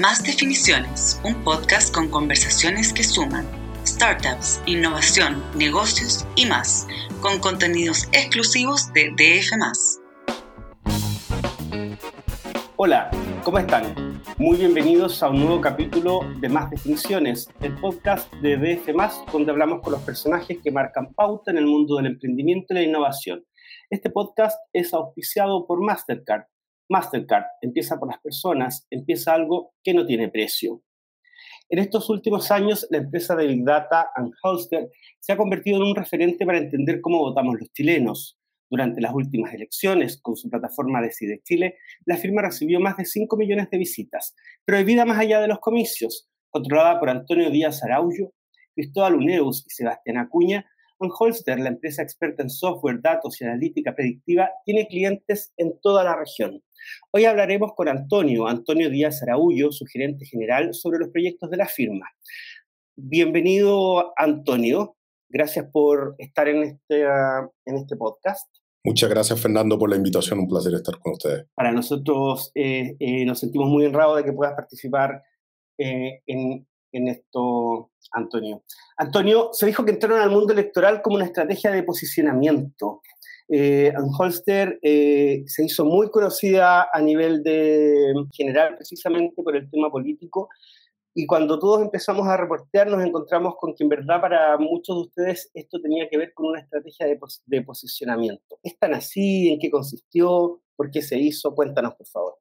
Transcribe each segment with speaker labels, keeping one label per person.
Speaker 1: Más Definiciones, un podcast con conversaciones que suman startups, innovación, negocios y más, con contenidos exclusivos de DF.
Speaker 2: Hola, ¿cómo están? Muy bienvenidos a un nuevo capítulo de Más Definiciones, el podcast de DF, donde hablamos con los personajes que marcan pauta en el mundo del emprendimiento y la innovación. Este podcast es auspiciado por Mastercard Mastercard empieza por las personas, empieza algo que no tiene precio. En estos últimos años, la empresa de Big Data and Holster se ha convertido en un referente para entender cómo votamos los chilenos. Durante las últimas elecciones, con su plataforma Decide Chile, la firma recibió más de 5 millones de visitas, prohibida más allá de los comicios, controlada por Antonio Díaz Araullo, Cristóbal Uneus y Sebastián Acuña, Holster, la empresa experta en software, datos y analítica predictiva, tiene clientes en toda la región. Hoy hablaremos con Antonio, Antonio Díaz Araújo, su gerente general, sobre los proyectos de la firma. Bienvenido, Antonio. Gracias por estar en este, en este podcast.
Speaker 3: Muchas gracias, Fernando, por la invitación. Un placer estar con ustedes.
Speaker 2: Para nosotros eh, eh, nos sentimos muy honrados de que puedas participar eh, en, en esto, Antonio. Antonio, se dijo que entraron al mundo electoral como una estrategia de posicionamiento. Eh, Holster eh, se hizo muy conocida a nivel de general precisamente por el tema político y cuando todos empezamos a reportear nos encontramos con que en verdad para muchos de ustedes esto tenía que ver con una estrategia de, de posicionamiento. ¿Es tan así? ¿En qué consistió? ¿Por qué se hizo? Cuéntanos, por favor.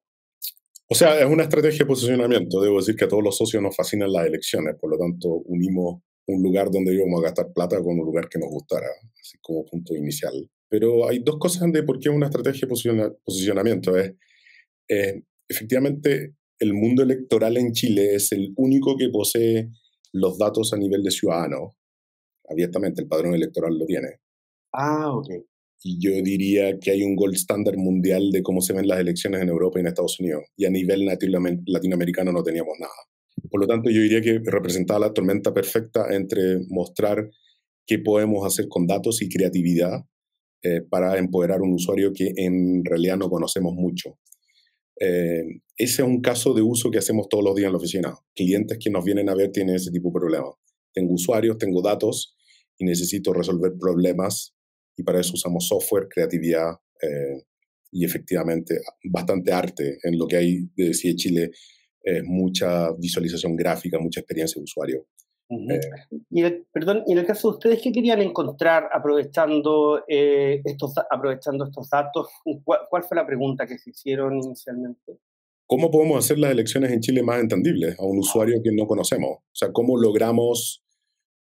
Speaker 3: O sea, es una estrategia de posicionamiento. Debo decir que a todos los socios nos fascinan las elecciones, por lo tanto unimos un lugar donde íbamos a gastar plata con un lugar que nos gustara, así como punto inicial. Pero hay dos cosas de por qué una estrategia de posicionamiento. Es, efectivamente, el mundo electoral en Chile es el único que posee los datos a nivel de ciudadano. Abiertamente, el padrón electoral lo tiene.
Speaker 2: Ah, ok
Speaker 3: y yo diría que hay un gold standard mundial de cómo se ven las elecciones en Europa y en Estados Unidos. Y a nivel latinoamericano no teníamos nada. Por lo tanto, yo diría que representaba la tormenta perfecta entre mostrar qué podemos hacer con datos y creatividad eh, para empoderar a un usuario que en realidad no conocemos mucho. Eh, ese es un caso de uso que hacemos todos los días en la oficina. Clientes que nos vienen a ver tienen ese tipo de problemas. Tengo usuarios, tengo datos y necesito resolver problemas y para eso usamos software, creatividad eh, y efectivamente bastante arte en lo que hay de CIE Chile, eh, mucha visualización gráfica, mucha experiencia de usuario.
Speaker 2: Eh, y, perdón, y en el caso de ustedes, ¿qué querían encontrar aprovechando, estos, aprovechando estos datos? ¿Cuál, ¿Cuál, fue la pregunta que se hicieron inicialmente?
Speaker 3: ¿Cómo podemos hacer las elecciones en Chile más entendibles a un usuario que no conocemos? O sea, ¿cómo logramos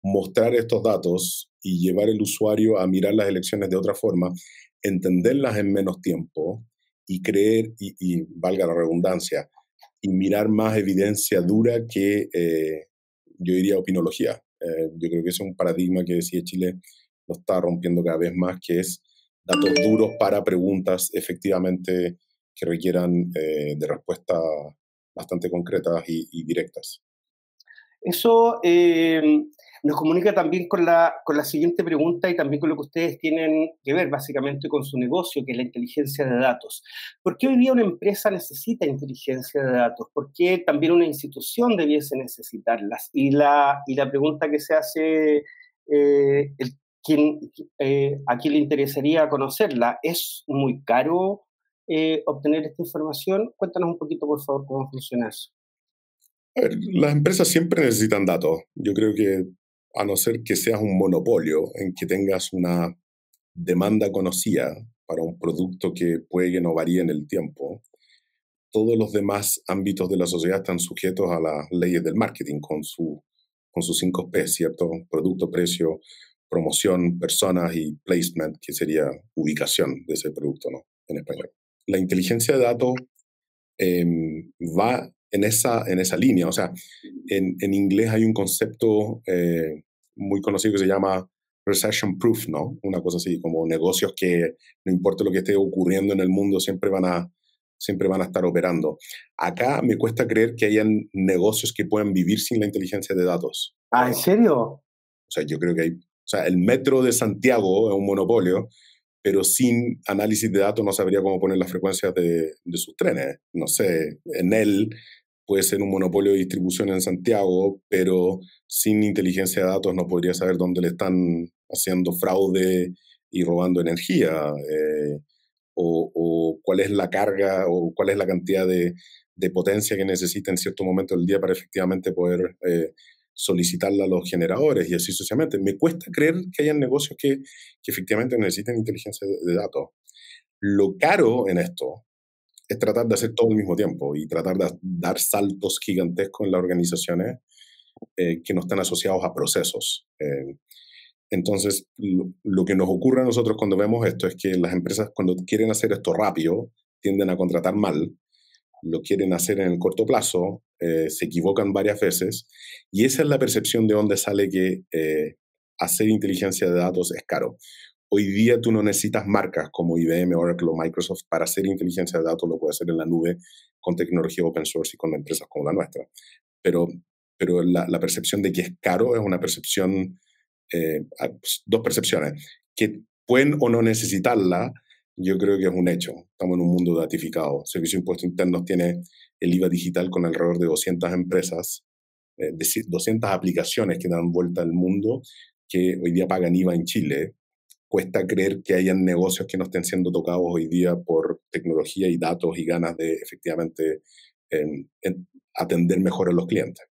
Speaker 3: mostrar estos datos y llevar el usuario a mirar las elecciones de otra forma, entenderlas en menos tiempo y creer, y, valga la redundancia, y mirar más evidencia dura que, eh, yo diría, opinología. Eh, yo creo que es un paradigma que decía Chile lo está rompiendo cada vez más, que es datos duros para preguntas efectivamente que requieran eh, de respuestas bastante concretas y, directas.
Speaker 2: Eso nos comunica también con la, con la siguiente pregunta y también con lo que ustedes tienen que ver básicamente con su negocio, que es la inteligencia de datos. ¿Por qué hoy día una empresa necesita inteligencia de datos? ¿Por qué también una institución debiese necesitarlas? Y la, y la pregunta que se hace, eh, el, eh, ¿a quién le interesaría conocerla? ¿Es muy caro eh, obtener esta información? Cuéntanos un poquito, por favor, cómo funciona eso.
Speaker 3: Las empresas siempre necesitan datos. Yo creo que a no ser que seas un monopolio en que tengas una demanda conocida para un producto que puede que no varíe en el tiempo, todos los demás ámbitos de la sociedad están sujetos a las leyes del marketing con, su, con sus cinco P, ¿cierto? Producto, precio, promoción, personas y placement, que sería ubicación de ese producto, ¿no? En español. La inteligencia de datos em, va en esa, en esa línea. O sea, en, en inglés hay un concepto eh, muy conocido que se llama recession proof, ¿no? Una cosa así, como negocios que no importa lo que esté ocurriendo en el mundo, siempre van a, siempre van a estar operando. Acá me cuesta creer que hayan negocios que puedan vivir sin la inteligencia de datos.
Speaker 2: Ah, ¿en serio?
Speaker 3: O sea, yo creo que hay, o sea, el metro de Santiago es un monopolio, pero sin análisis de datos no sabría cómo poner las frecuencias de, de sus trenes. No sé, en él puede ser un monopolio de distribución en Santiago, pero sin inteligencia de datos no podría saber dónde le están haciendo fraude y robando energía, eh, o, cuál es la carga o cuál es la cantidad de, potencia que necesita en cierto momento del día para efectivamente poder eh, solicitarla a los generadores y así sucesivamente. Me cuesta creer que hayan negocios que, que efectivamente necesiten inteligencia de datos. Lo caro en esto es tratar de hacer todo al mismo tiempo y tratar de dar saltos gigantescos en las organizaciones eh, que no están asociados a procesos. Eh, entonces, lo, que nos ocurre a nosotros cuando vemos esto es que las empresas cuando quieren hacer esto rápido tienden a contratar mal, lo quieren hacer en el corto plazo, eh, se equivocan varias veces y esa es la percepción de donde sale que hacer inteligencia de datos es caro. Hoy día tú no necesitas marcas como IBM, Oracle o Microsoft para hacer inteligencia de datos, lo puede hacer en la nube con tecnología open source y con empresas como la nuestra. Pero, pero la, percepción de que es caro es una percepción, eh, pues, dos percepciones, que pueden o no necesitarla, yo creo que es un hecho. Estamos en un mundo datificado. Servicio de Impuestos Internos tiene el IVA digital con alrededor de 200 empresas, eh, 200 aplicaciones que dan vuelta al mundo que hoy día pagan IVA en Chile cuesta creer que hayan negocios que no estén siendo tocados hoy día por tecnología y datos y ganas de efectivamente atender mejor a los clientes.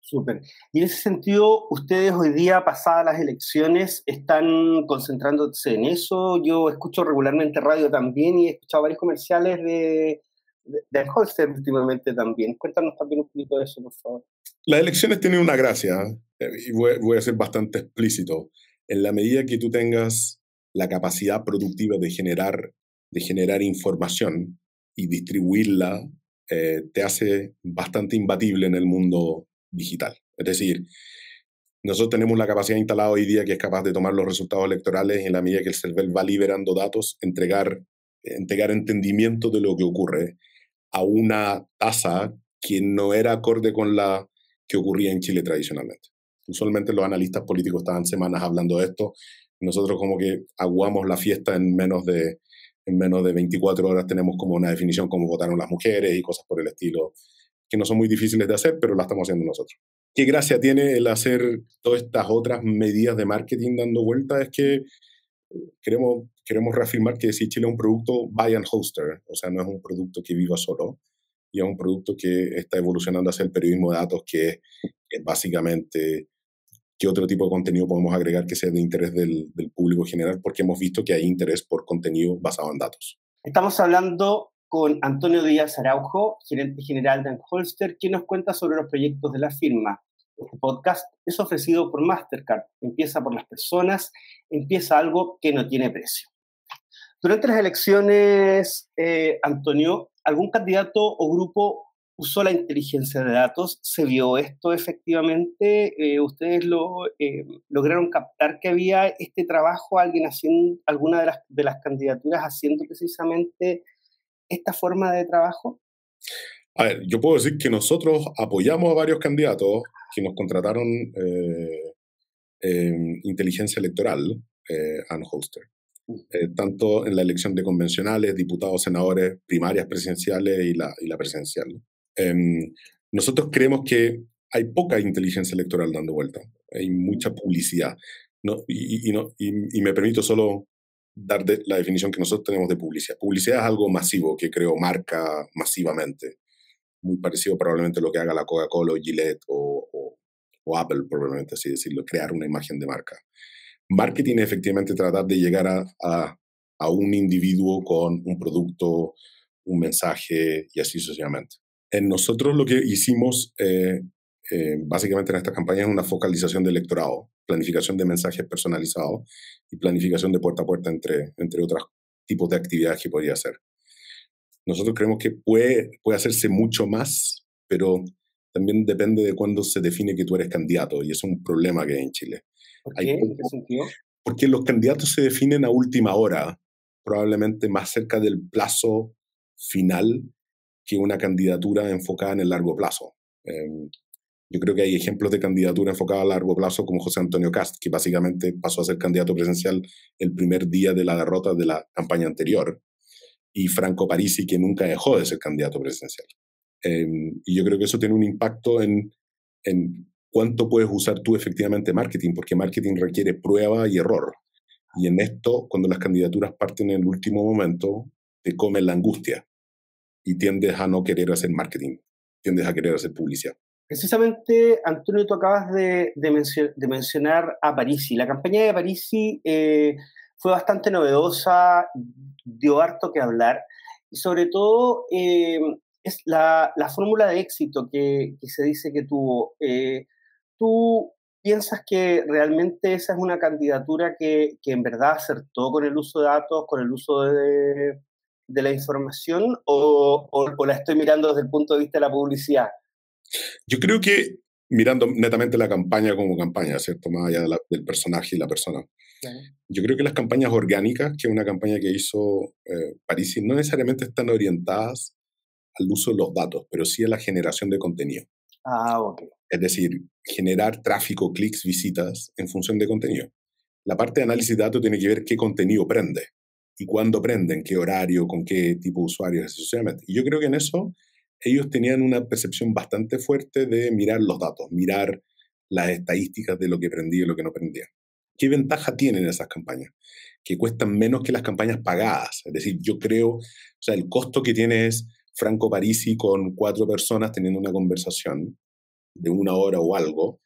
Speaker 2: Súper. Y en ese sentido, ustedes hoy día, pasadas las elecciones, están concentrándose en eso. Yo escucho regularmente radio también y he escuchado varios comerciales de, de, Holster últimamente también. Cuéntanos también un poquito de eso, por favor.
Speaker 3: Las elecciones tienen una gracia, eh, y voy a ser bastante explícito. En la medida que tú tengas la capacidad productiva de generar, de generar información y distribuirla eh, te hace bastante imbatible en el mundo digital. Es decir, nosotros tenemos la capacidad instalada hoy día que es capaz de tomar los resultados electorales en la medida que el CERVEL va liberando datos, entregar, entregar entendimiento de lo que ocurre a una tasa que no era acorde con la que ocurría en Chile tradicionalmente. Usualmente los analistas políticos estaban semanas hablando de esto nosotros como que aguamos la fiesta en menos de, en menos de 24 horas tenemos como una definición como votaron las mujeres y cosas por el estilo, que no son muy difíciles de hacer, pero la estamos haciendo nosotros. ¿Qué gracia tiene el hacer todas estas otras medidas de marketing dando vuelta? Es que queremos, queremos reafirmar que si Chile es un producto buy and hoster, o sea, no es un producto que viva solo, y es un producto que está evolucionando hacia el periodismo de datos, que es básicamente qué otro tipo de contenido podemos agregar que sea de interés del, público general, porque hemos visto que hay interés por contenido basado en datos.
Speaker 2: Estamos hablando con Antonio Díaz Araujo, gerente general de Holster, quien nos cuenta sobre los proyectos de la firma. Este podcast es ofrecido por Mastercard. Empieza por las personas, empieza algo que no tiene precio. Durante las elecciones, eh, Antonio, ¿algún candidato o grupo usó la inteligencia de datos, se vio esto efectivamente, eh, ustedes lo, eh, lograron captar que había este trabajo, alguien haciendo, alguna de las, de las candidaturas haciendo precisamente esta forma de trabajo.
Speaker 3: A ver, yo puedo decir que nosotros apoyamos a varios candidatos que nos contrataron eh, en inteligencia electoral, eh, Holster. Mm. tanto en la elección de convencionales, diputados, senadores, primarias presidenciales y la, y la presidencial. Em, nosotros creemos que hay poca inteligencia electoral dando vuelta, hay mucha publicidad. ¿no? Y, y, no, y, me permito solo dar la definición que nosotros tenemos de publicidad. Publicidad es algo masivo que creo marca masivamente, muy parecido probablemente a lo que haga la Coca-Cola o Gillette o, o, Apple, probablemente así decirlo, crear una imagen de marca. Marketing es efectivamente tratar de llegar a, a, a un individuo con un producto, un mensaje y así sucesivamente nosotros lo que hicimos eh, eh, básicamente en esta campaña es una focalización del electorado, planificación de mensajes personalizados y planificación de puerta a puerta entre, entre otros tipos de actividades que podría hacer. Nosotros creemos que puede, puede hacerse mucho más, pero también depende de cuándo se define que tú eres candidato y es un problema que hay en Chile.
Speaker 2: ¿Por qué? ¿En qué sentido?
Speaker 3: Porque los candidatos se definen a última hora, probablemente más cerca del plazo final que una candidatura enfocada en el largo plazo. Em, yo creo que hay ejemplos de candidatura enfocada a largo plazo como José Antonio Cast, que básicamente pasó a ser candidato presidencial el primer día de la derrota de la campaña anterior, y Franco Parisi, que nunca dejó de ser candidato presidencial. Em, y yo creo que eso tiene un impacto en, en cuánto puedes usar tú efectivamente marketing, porque marketing requiere prueba y error. Y en esto, cuando las candidaturas parten en el último momento, te comen la angustia y tiendes a no querer hacer marketing, tiendes a querer hacer publicidad.
Speaker 2: Precisamente, Antonio, tú acabas de, mencionar a Parisi. La campaña de Parisi eh, fue bastante novedosa, dio harto que hablar, y sobre todo eh, es la, la fórmula de éxito que, que, se dice que tuvo. Eh, ¿Tú piensas que realmente esa es una candidatura que, que, en verdad acertó con el uso de datos, con el uso de, de la información, o, o, la estoy mirando desde el punto de vista de la publicidad?
Speaker 3: Yo creo que mirando netamente la campaña como campaña, ¿cierto? Más allá del personaje y la persona. Yo creo que las campañas orgánicas, que es una campaña que hizo eh, Parisi, no necesariamente están orientadas al uso de los datos, pero sí a la generación de contenido.
Speaker 2: Ah, ok.
Speaker 3: Es decir, generar tráfico, clics, visitas en función de contenido. La parte de análisis de datos tiene que ver qué contenido prende y cuándo prende, en qué horario, con qué tipo de usuarios, sucesivamente. Y yo creo que en eso ellos tenían una percepción bastante fuerte de mirar los datos, mirar las estadísticas de lo que prendía y lo que no prendía. ¿Qué ventaja tienen esas campañas? Que cuestan menos que las campañas pagadas. Es decir, yo creo, o sea, el costo que tiene es Franco Parisi con cuatro personas teniendo una conversación de una hora o algo.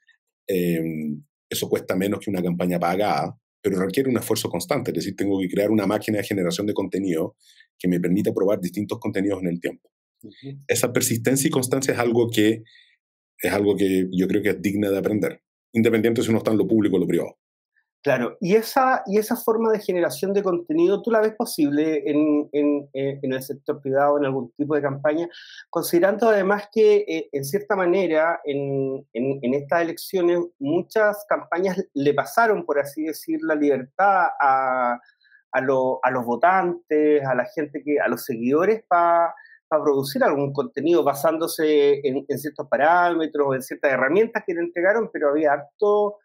Speaker 3: Em, eso cuesta menos que una campaña pagada, pero requiere un esfuerzo constante. Es decir, tengo que crear una máquina de generación de contenido que me permita probar distintos contenidos en el tiempo. Esa persistencia y constancia es algo que es algo que yo creo que es digna de aprender, independiente si uno está en lo público o lo privado.
Speaker 2: Claro, y esa, y esa forma de generación de contenido, ¿tú la ves posible en, en, en el sector privado, en algún tipo de campaña? Considerando además que, eh, en cierta manera, en, en, estas elecciones, muchas campañas le pasaron, por así decir, la libertad a, a, a los votantes, a la gente, que a los seguidores, para para producir algún contenido basándose en, ciertos parámetros en ciertas herramientas que le entregaron, pero había harto,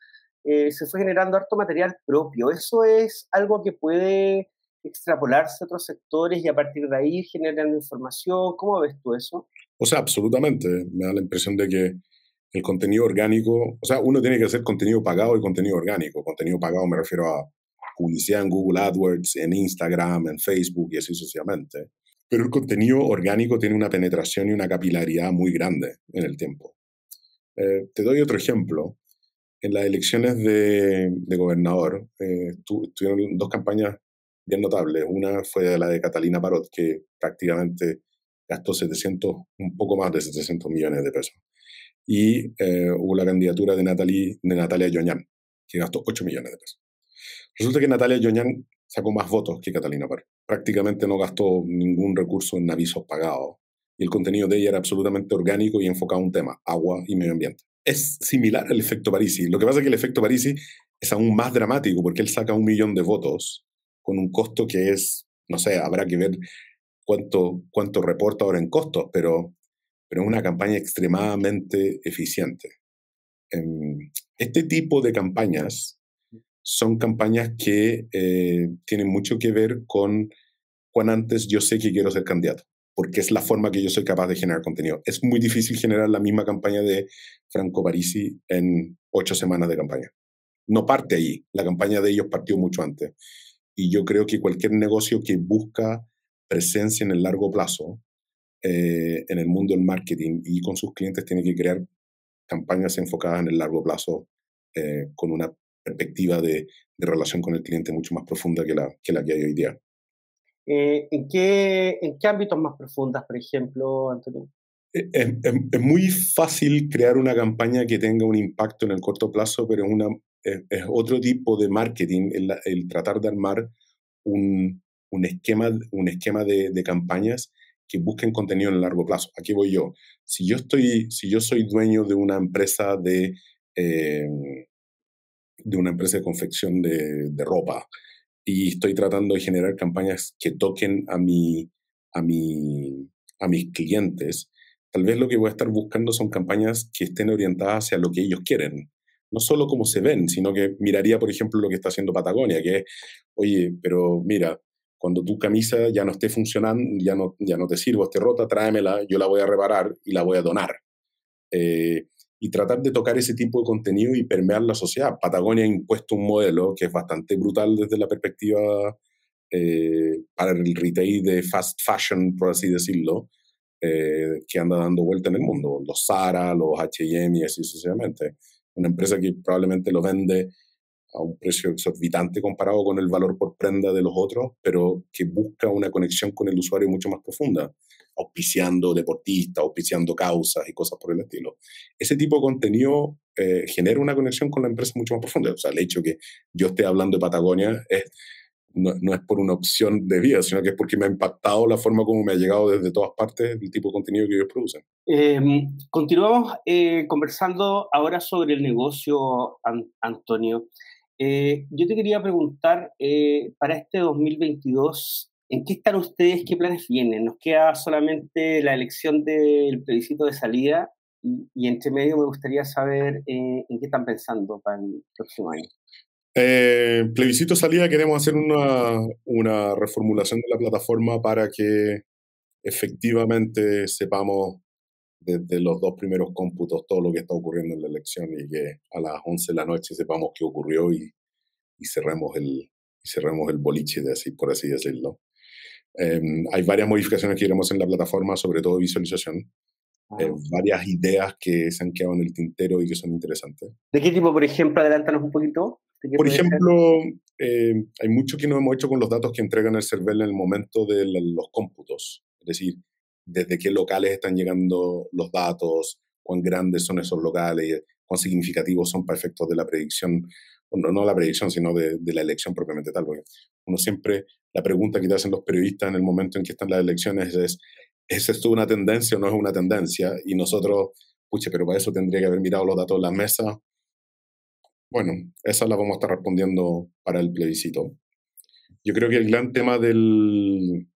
Speaker 2: eh, se fue generando harto material propio. Eso es algo que puede extrapolarse a otros sectores y a partir de ahí generando información. ¿Cómo ves tú eso?
Speaker 3: O sea, absolutamente. Me da la impresión de que el contenido orgánico, o sea, uno tiene que hacer contenido pagado y contenido orgánico. Contenido pagado me refiero a publicidad en Google AdWords, en Instagram, en Facebook y así sucesivamente pero el contenido orgánico tiene una penetración y una capilaridad muy grande en el tiempo. Eh, te doy otro ejemplo. En las elecciones de, gobernador eh, tuvieron dos campañas bien notables. Una fue la de Catalina Parot, que prácticamente gastó 700, un poco más de 700 millones de pesos. Y eh, hubo la candidatura de, Natalie, de Natalia Yoñán, que gastó 8 millones de pesos. Resulta que Natalia Yoñán sacó más votos que Catalina Parot prácticamente no gastó ningún recurso en avisos pagados y el contenido de ella era absolutamente orgánico y enfocado a un tema, agua y medio ambiente. Es similar al efecto Parisi. Lo que pasa es que el efecto Parisi es aún más dramático porque él saca un millón de votos con un costo que es, no sé, habrá que ver cuánto, cuánto reporta ahora en costos, pero, pero es una campaña extremadamente eficiente. Em, este tipo de campañas son campañas que eh, tienen mucho que ver con cuán antes yo sé que quiero ser candidato, porque es la forma que yo soy capaz de generar contenido. Es muy difícil generar la misma campaña de Franco Parisi en ocho semanas de campaña. No parte ahí, la campaña de ellos partió mucho antes. Y yo creo que cualquier negocio que busca presencia en el largo plazo, eh, en el mundo del marketing y con sus clientes, tiene que crear campañas enfocadas en el largo plazo eh, con una perspectiva de, relación con el cliente mucho más profunda que la que, la que hay hoy día.
Speaker 2: Eh, ¿en, qué, ¿En qué ámbitos más profundas, por ejemplo, Antonio?
Speaker 3: Eh, es, muy fácil crear una campaña que tenga un impacto en el corto plazo, pero es, una, es, otro tipo de marketing el, el tratar de armar un, un esquema, un esquema de, de, campañas que busquen contenido en el largo plazo. Aquí voy yo. Si yo, estoy, si yo soy dueño de una empresa de, eh, de una empresa de confección de, de, ropa y estoy tratando de generar campañas que toquen a, mi, a, mi, a mis clientes, tal vez lo que voy a estar buscando son campañas que estén orientadas hacia lo que ellos quieren. No solo cómo se ven, sino que miraría, por ejemplo, lo que está haciendo Patagonia, que oye, pero mira, cuando tu camisa ya no esté funcionando, ya no, ya no te sirvo, esté rota, tráemela, yo la voy a reparar y la voy a donar. Eh, y tratar de tocar ese tipo de contenido y permear la sociedad. Patagonia ha impuesto un modelo que es bastante brutal desde la perspectiva eh, para el retail de fast fashion, por así decirlo, eh, que anda dando vuelta en el mundo. Los Zara, los H&M y así sucesivamente. Una empresa que probablemente lo vende a un precio exorbitante comparado con el valor por prenda de los otros, pero que busca una conexión con el usuario mucho más profunda, auspiciando deportistas, auspiciando causas y cosas por el estilo. Ese tipo de contenido eh, genera una conexión con la empresa mucho más profunda. O sea, el hecho que yo esté hablando de Patagonia es, no, no, es por una opción de vida, sino que es porque me ha impactado la forma como me ha llegado desde todas partes el tipo de contenido que ellos producen.
Speaker 2: Eh, continuamos eh, conversando ahora sobre el negocio, An Antonio. Eh, yo te quería preguntar, eh, para este 2022, ¿en qué están ustedes? ¿Qué planes vienen? Nos queda solamente la elección del plebiscito de salida y, y entre medio me gustaría saber eh, en qué están pensando para el próximo año.
Speaker 3: Eh, plebiscito salida, queremos hacer una, una reformulación de la plataforma para que efectivamente sepamos desde los dos primeros cómputos todo lo que está ocurriendo en la elección y que a las 11 de la noche sepamos qué ocurrió y, y cerremos, el, y cerremos el boliche, de así, por así decirlo. Eh, hay varias modificaciones que iremos en la plataforma, sobre todo visualización. Eh, varias ideas que se han quedado en el tintero y que son interesantes.
Speaker 2: ¿De qué tipo, por ejemplo? Adelántanos un poquito.
Speaker 3: Por ejemplo, eh, hay mucho que no hemos hecho con los datos que entregan el CERVEL en el momento de los cómputos. Es decir, desde qué locales están llegando los datos, cuán grandes son esos locales, cuán significativos son para efectos de la predicción, no, no la predicción, sino de, de, la elección propiamente tal. Porque uno siempre, la pregunta que te hacen los periodistas en el momento en que están las elecciones es, ¿es esto una tendencia o no es una tendencia? Y nosotros, puche, pero para eso tendría que haber mirado los datos en la mesa. Bueno, esa la vamos a estar respondiendo para el plebiscito. Yo creo que el gran tema del,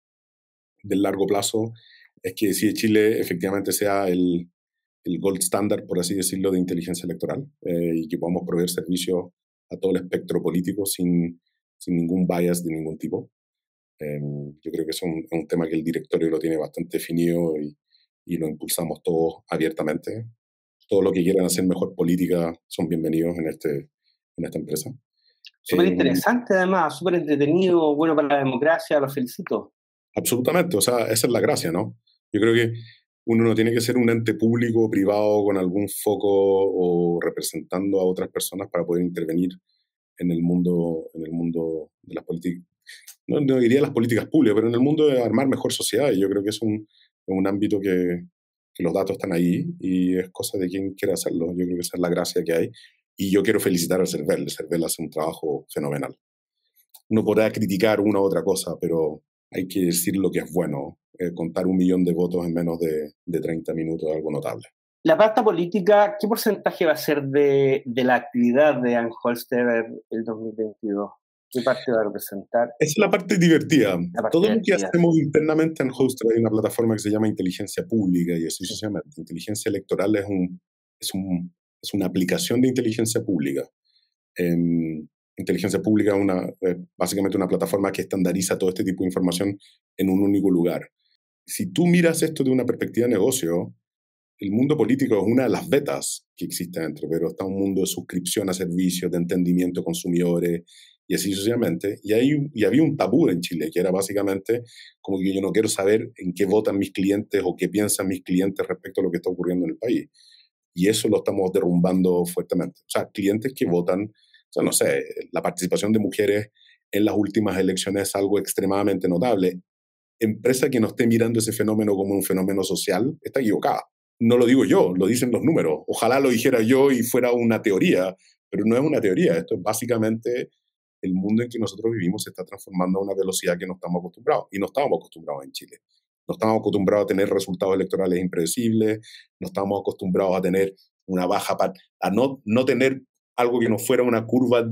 Speaker 3: del largo plazo es que si Chile efectivamente sea el, el gold standard, por así decirlo, de inteligencia electoral eh, y que podamos proveer servicios a todo el espectro político sin, sin ningún bias de ningún tipo. Eh, yo creo que es un, un, tema que el directorio lo tiene bastante definido y, y lo impulsamos todos abiertamente. Todo lo que quieran hacer mejor política son bienvenidos en, este, en esta empresa.
Speaker 2: Súper interesante, eh, además, súper entretenido, bueno para la democracia, los felicito.
Speaker 3: Absolutamente, o sea, esa es la gracia, ¿no? Yo creo que uno no tiene que ser un ente público o privado con algún foco o representando a otras personas para poder intervenir en el mundo, en el mundo de las. No, no, diría las políticas públicas, pero en el mundo de armar mejor sociedad. Y yo creo que es un, un ámbito que, que, los datos están ahí y es cosa de quien quiera hacerlo. Yo creo que esa es la gracia que hay. Y yo quiero felicitar al CERVEL. El CERVEL hace un trabajo fenomenal. Uno podrá criticar una u otra cosa, pero hay que decir lo que es bueno. Eh, contar un millón de votos en menos de, de 30 minutos es algo notable.
Speaker 2: La pasta política, ¿qué porcentaje va a ser de, de la actividad de Ann Holster el 2022? ¿Qué parte va a representar?
Speaker 3: Esa es la parte divertida. La parte Todo divertida. lo que hacemos internamente en Holster hay una plataforma que se llama Inteligencia Pública y así sucesivamente. Inteligencia electoral es, un, es, un, es una aplicación de inteligencia pública. Eh, inteligencia pública es una, eh, básicamente una plataforma que estandariza todo este tipo de información en un único lugar. Si tú miras esto de una perspectiva de negocio, el mundo político es una de las betas que existe dentro, pero está un mundo de suscripción a servicios, de entendimiento de consumidores y así sucesivamente. Y, hay, y había un tabú en Chile, que era básicamente como que yo no quiero saber en qué votan mis clientes o qué piensan mis clientes respecto a lo que está ocurriendo en el país. Y eso lo estamos derrumbando fuertemente. O sea, clientes que votan, o sea, no sé, la participación de mujeres en las últimas elecciones es algo extremadamente notable. Empresa que no esté mirando ese fenómeno como un fenómeno social está equivocada. No lo digo yo, lo dicen los números. Ojalá lo dijera yo y fuera una teoría, pero no es una teoría. Esto es básicamente el mundo en que nosotros vivimos se está transformando a una velocidad que no estamos acostumbrados. Y no estábamos acostumbrados en Chile. No estamos acostumbrados a tener resultados electorales impredecibles, no estamos acostumbrados a tener una baja, a no, no tener algo que no fuera una curva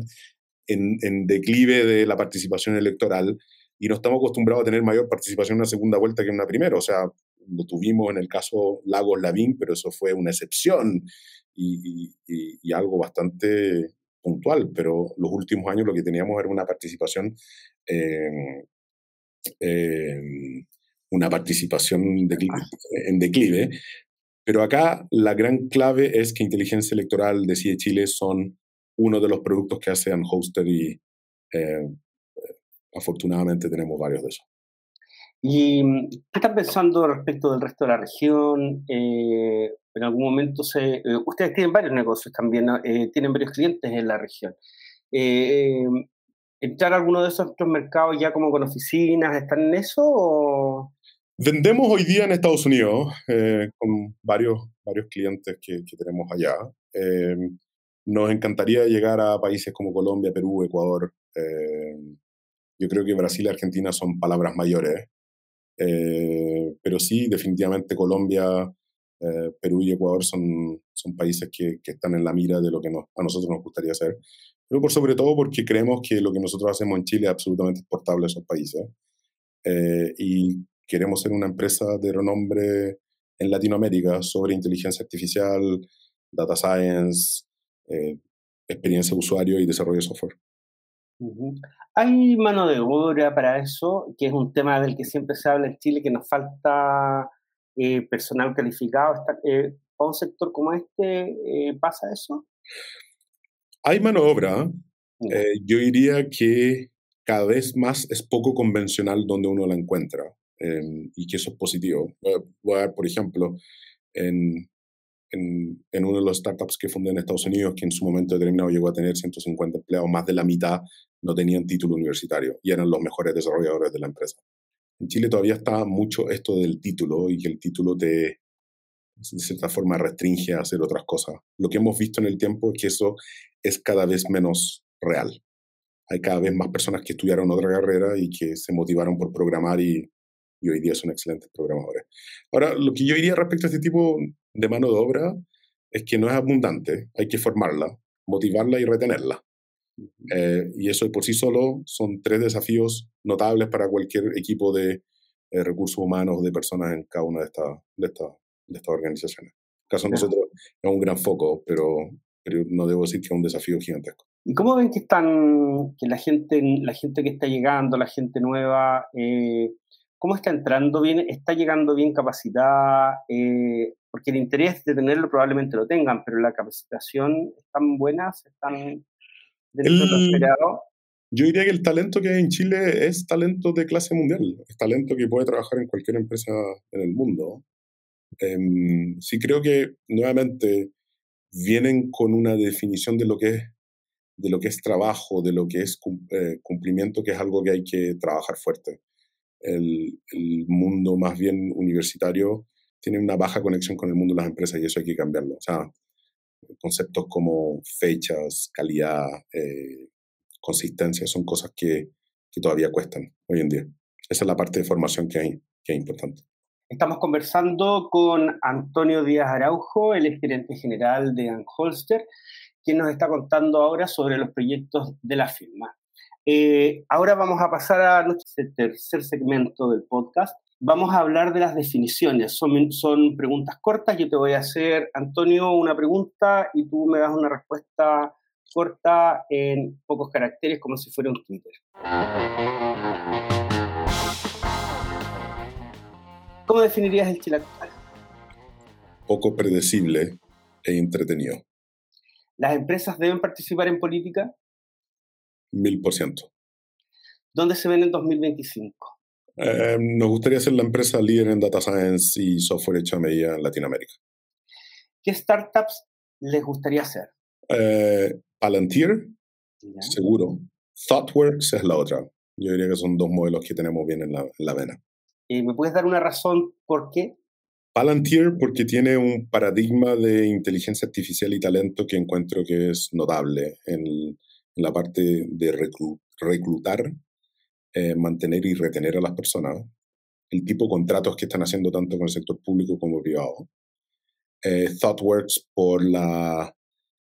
Speaker 3: en, declive de la participación electoral y no estamos acostumbrados a tener mayor participación en una segunda vuelta que en una primera. O sea, lo tuvimos en el caso Lagos Lavín, pero eso fue una excepción y, algo bastante puntual. Pero los últimos años lo que teníamos era una participación eh, una participación en declive. Pero acá la gran clave es que Inteligencia Electoral de CIE Chile son uno de los productos que hace Unhosted y eh, afortunadamente tenemos varios de esos.
Speaker 2: ¿Y mm, qué están pensando respecto del resto de la región? Eh, en algún momento se... Eh, ustedes tienen varios negocios también, tienen varios clientes en la región. ¿Entrar a alguno de esos otros mercados ya como con oficinas, están en eso?
Speaker 3: Vendemos hoy día en Estados Unidos con varios, varios clientes que, que tenemos allá. Nos encantaría llegar a países como Colombia, Perú, Ecuador. Eh, yo creo que Brasil y Argentina son palabras mayores, eh, pero sí, definitivamente Colombia, eh, Perú y Ecuador son, son países que, que, están en la mira de lo que a nosotros nos gustaría hacer. Pero por sobre todo porque creemos que lo que nosotros hacemos en Chile es absolutamente exportable a esos países. y queremos ser una empresa de renombre en Latinoamérica sobre inteligencia artificial, data science, eh, experiencia de usuario y desarrollo de software.
Speaker 2: ¿Hay mano de obra para eso? Que es un tema del que siempre se habla en Chile, que nos falta eh, personal calificado. Eh, ¿Para un sector como este pasa eso?
Speaker 3: Hay mano de obra. yo diría que cada vez más es poco convencional donde uno la encuentra em, y que eso es positivo. Voy a dar, por ejemplo, en, en, uno de los startups que fundé en Estados Unidos, que en su momento determinado llegó a tener 150 empleados, más de la mitad no tenían título universitario y eran los mejores desarrolladores de la empresa. En Chile todavía está mucho esto del título y que el título te, de cierta forma, restringe a hacer otras cosas. Lo que hemos visto en el tiempo es que eso es cada vez menos real. Hay cada vez más personas que estudiaron otra carrera y que se motivaron por programar y, y hoy día son excelentes programadores. Ahora, lo que yo diría respecto a este tipo de mano de obra es que no es abundante, hay que formarla, motivarla y retenerla. Eh, y eso por sí solo son tres desafíos notables para cualquier equipo de eh, recursos humanos de personas en cada una de estas de de estas organizaciones. En caso de nosotros es un gran foco, pero, pero no debo decir que es un desafío gigantesco.
Speaker 2: ¿Y cómo ven que están, que la gente, la gente que está llegando, la gente nueva, eh, cómo está entrando bien, está llegando bien capacitada? porque el interés de tenerlo probablemente lo tengan, pero la capacitación están buenas, están dentro de esperado.
Speaker 3: Yo diría que el talento que hay en Chile es talento de clase mundial, es talento que puede trabajar en cualquier empresa en el mundo. Em, sí creo que nuevamente vienen con una definición de lo que es de lo que es trabajo, de lo que es eh, cumplimiento, que es algo que hay que trabajar fuerte. El, mundo más bien universitario tiene una baja conexión con el mundo de las empresas y eso hay que cambiarlo. O sea, conceptos como fechas, calidad, eh, consistencia, son cosas que, que, todavía cuestan hoy en día. Esa es la parte de formación que hay, que es importante.
Speaker 2: Estamos conversando con Antonio Díaz Araujo, el gerente general de Anholster, quien nos está contando ahora sobre los proyectos de la firma. Eh, ahora vamos a pasar a nuestro tercer segmento del podcast, vamos a hablar de las definiciones. Son, son preguntas cortas. Yo te voy a hacer, Antonio, una pregunta y tú me das una respuesta corta en pocos caracteres, como si fuera un Twitter. ¿Cómo definirías el Chile actual?
Speaker 3: Poco predecible e entretenido.
Speaker 2: ¿Las empresas deben participar en política?
Speaker 3: Mil por ciento.
Speaker 2: ¿Dónde se ven en 2025?
Speaker 3: Eh, nos gustaría ser la empresa líder en data science y software hecho a medida en Latinoamérica.
Speaker 2: ¿Qué startups les gustaría hacer?
Speaker 3: Eh, Palantir, seguro. ThoughtWorks es la otra. Yo diría que son dos modelos que tenemos bien en la, en la vena.
Speaker 2: ¿Y me puedes dar una razón por qué?
Speaker 3: Palantir porque tiene un paradigma de inteligencia artificial y talento que encuentro que es notable en, en la parte de reclutar eh, mantener y retener a las personas, el tipo de contratos que están haciendo tanto con el sector público como privado. Eh, ThoughtWorks por la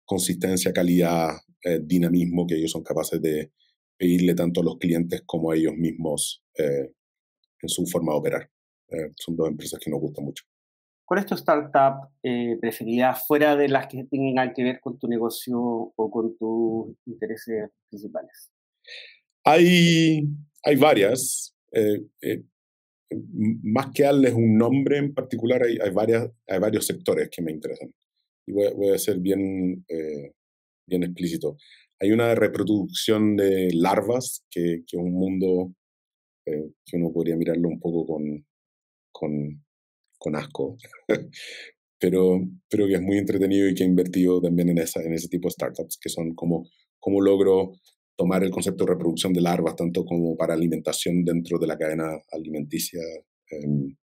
Speaker 3: consistencia, calidad, eh, dinamismo que ellos son capaces de pedirle tanto a los clientes como a ellos mismos en su forma de operar. son dos empresas que nos gustan mucho.
Speaker 2: ¿Cuál es tu startup preferida fuera de las que tengan que ver con tu negocio o con tus intereses principales?
Speaker 3: Hay hay varias. más que darles un nombre en particular, hay, hay, varias, hay varios sectores que me interesan. Y voy, a ser bien, bien explícito. Hay una reproducción de larvas, que, es un mundo que uno podría mirarlo un poco con, con, con asco, pero, pero que es muy entretenido y que ha invertido también en, esa, en ese tipo de startups, que son como cómo logro tomar el concepto de reproducción de larvas, tanto como para alimentación dentro de la cadena alimenticia, em,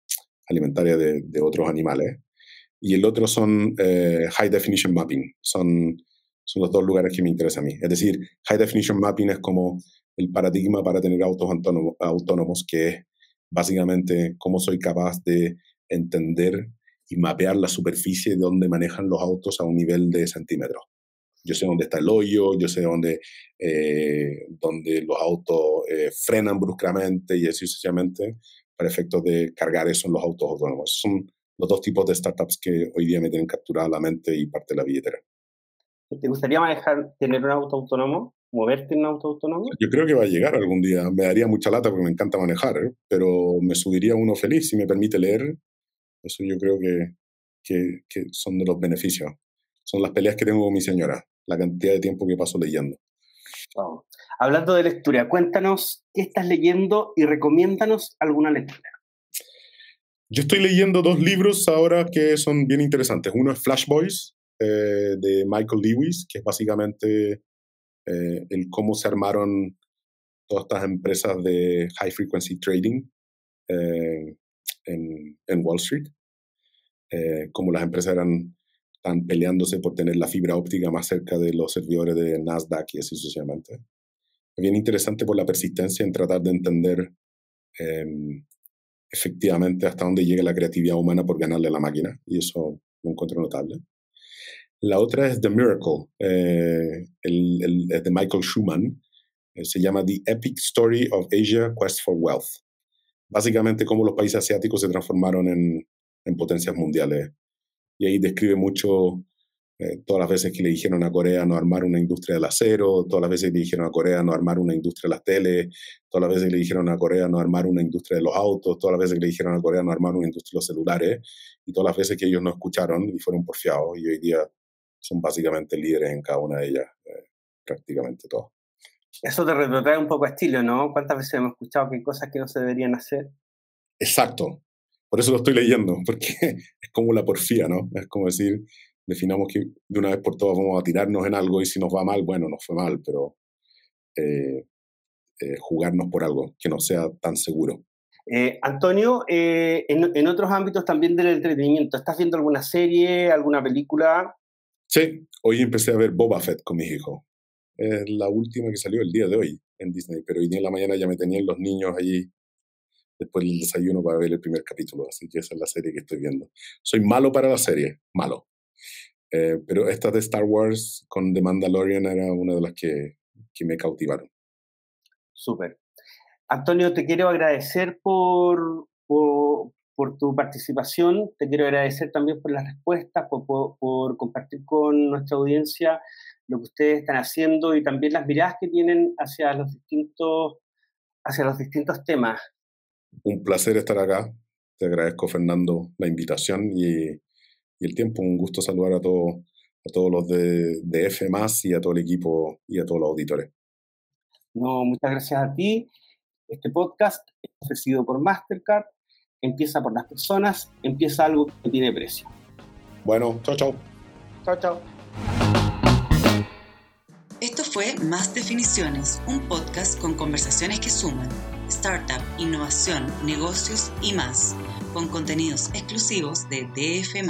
Speaker 3: alimentaria de, de, otros animales. Y el otro son eh, High Definition Mapping, son, son los dos lugares que me interesan a mí. Es decir, High Definition Mapping es como el paradigma para tener autos autónomos, autónomos que es básicamente cómo soy capaz de entender y mapear la superficie de donde manejan los autos a un nivel de centímetros. Yo sé dónde está el hoyo, yo sé dónde, eh, dónde los autos eh, frenan bruscamente y así sucesivamente para efectos de cargar eso en los autos autónomos. Son los dos tipos de startups que hoy día me tienen capturada la mente y parte de la billetera.
Speaker 2: ¿Te gustaría manejar, tener un auto autónomo? moverte en un auto autónomo?
Speaker 3: Yo creo que va a llegar algún día. Me daría mucha lata porque me encanta manejar, ¿eh? pero me subiría uno feliz si me permite leer. Eso yo creo que, que, que, son de los beneficios. Son las peleas que tengo con mi señora, la cantidad de tiempo que paso leyendo.
Speaker 2: Hablando de lectura, cuéntanos qué estás leyendo y recomiéndanos alguna lectura.
Speaker 3: Yo estoy leyendo dos libros ahora que son bien interesantes. Uno es Flash Boys, eh, de Michael Lewis, que es básicamente eh, el cómo se armaron todas estas empresas de high frequency trading eh, en, en, Wall Street, eh, como las empresas eran están peleándose por tener la fibra óptica más cerca de los servidores de Nasdaq y así sucesivamente. Es bien interesante por la persistencia en tratar de entender em, efectivamente hasta dónde llega la creatividad humana por ganarle a la máquina, y eso lo encuentro notable. La otra es The Miracle, eh, el, de Michael Schumann. Eh, se llama The Epic Story of Asia Quest for Wealth. Básicamente cómo los países asiáticos se transformaron en, en potencias mundiales. Y ahí describe mucho eh, todas las veces que le dijeron a Corea no armar una industria del acero, todas las veces que le dijeron a Corea no armar una industria de las teles, todas las veces que le dijeron a Corea no armar una industria de los autos, todas las veces que le dijeron a Corea no armar una industria de los celulares, y todas las veces que ellos no escucharon y fueron porfiados. Y hoy día son básicamente líderes en cada una de ellas, eh, prácticamente todas.
Speaker 2: Eso te retrotrae un poco a estilo, ¿no? ¿Cuántas veces hemos escuchado que hay cosas que no se deberían hacer?
Speaker 3: Exacto. Por eso lo estoy leyendo, porque es como la porfía, ¿no? Es como decir, definamos que de una vez por todas vamos a tirarnos en algo y si nos va mal, bueno, nos fue mal, pero eh, eh, jugarnos por algo que no sea tan seguro.
Speaker 2: Antonio, en, en, otros ámbitos también del entretenimiento, ¿estás viendo alguna serie, alguna película
Speaker 3: Sí, hoy empecé a ver Boba Fett con mis hijos. Es la última que salió el día de hoy en Disney, pero hoy en la mañana ya me tenían los niños allí después del desayuno para ver el primer capítulo, así que esa es la serie que estoy viendo. Soy malo para la serie, malo. Eh, pero esta de Star Wars con The Mandalorian era una de las que, que me cautivaron.
Speaker 2: Súper. Antonio, te quiero agradecer por, por, por tu participación, te quiero agradecer también por las respuestas, por, por, compartir con nuestra audiencia lo que ustedes están haciendo y también las miradas que tienen hacia los distintos, hacia los distintos temas.
Speaker 3: Un placer estar acá. Te agradezco, Fernando, la invitación y, y el tiempo. Un gusto saludar a, todos a todos los de, de F y a todo el equipo y a todos los auditores.
Speaker 2: No, muchas gracias a ti. Este podcast es ofrecido por Mastercard empieza por las personas, empieza algo que tiene precio.
Speaker 3: Bueno, chao, chao.
Speaker 2: Chao, chao.
Speaker 1: Fue Más Definiciones, un podcast con conversaciones que suman, startup, innovación, negocios y más, con contenidos exclusivos de DF.